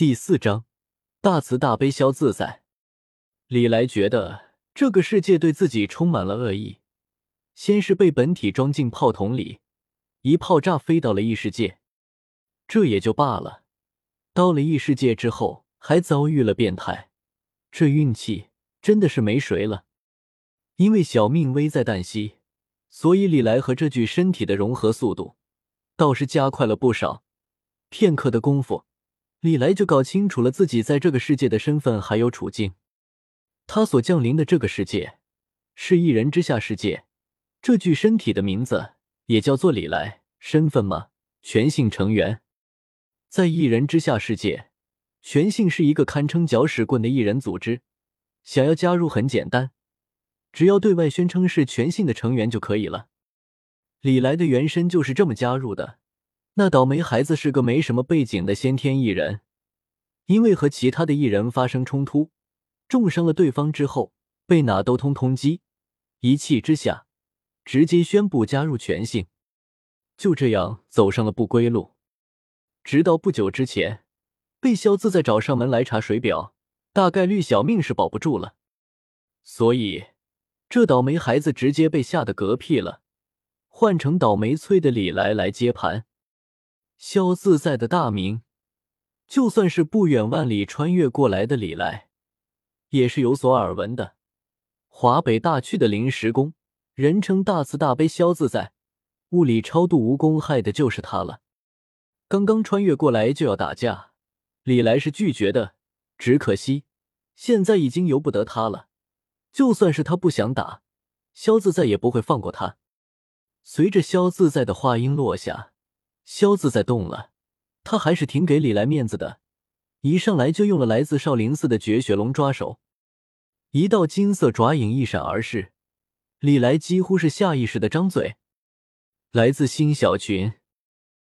第四章，大慈大悲消自在。李来觉得这个世界对自己充满了恶意。先是被本体装进炮筒里，一炮炸飞到了异世界，这也就罢了。到了异世界之后，还遭遇了变态，这运气真的是没谁了。因为小命危在旦夕，所以李来和这具身体的融合速度倒是加快了不少。片刻的功夫。李来就搞清楚了自己在这个世界的身份还有处境。他所降临的这个世界是一人之下世界，这具身体的名字也叫做李来。身份吗？全性成员。在一人之下世界，全性是一个堪称搅屎棍的艺人组织。想要加入很简单，只要对外宣称是全性的成员就可以了。李来的原身就是这么加入的。那倒霉孩子是个没什么背景的先天艺人，因为和其他的艺人发生冲突，重伤了对方之后，被哪都通通缉，一气之下，直接宣布加入全性，就这样走上了不归路。直到不久之前，被萧自在找上门来查水表，大概率小命是保不住了，所以这倒霉孩子直接被吓得嗝屁了，换成倒霉催的李来来接盘。萧自在的大名，就算是不远万里穿越过来的李来，也是有所耳闻的。华北大区的临时工，人称大慈大悲萧自在，物理超度无公害的就是他了。刚刚穿越过来就要打架，李来是拒绝的。只可惜现在已经由不得他了，就算是他不想打，萧自在也不会放过他。随着萧自在的话音落下。萧自在动了，他还是挺给李来面子的，一上来就用了来自少林寺的绝学龙抓手，一道金色爪影一闪而逝，李来几乎是下意识的张嘴。来自新小群。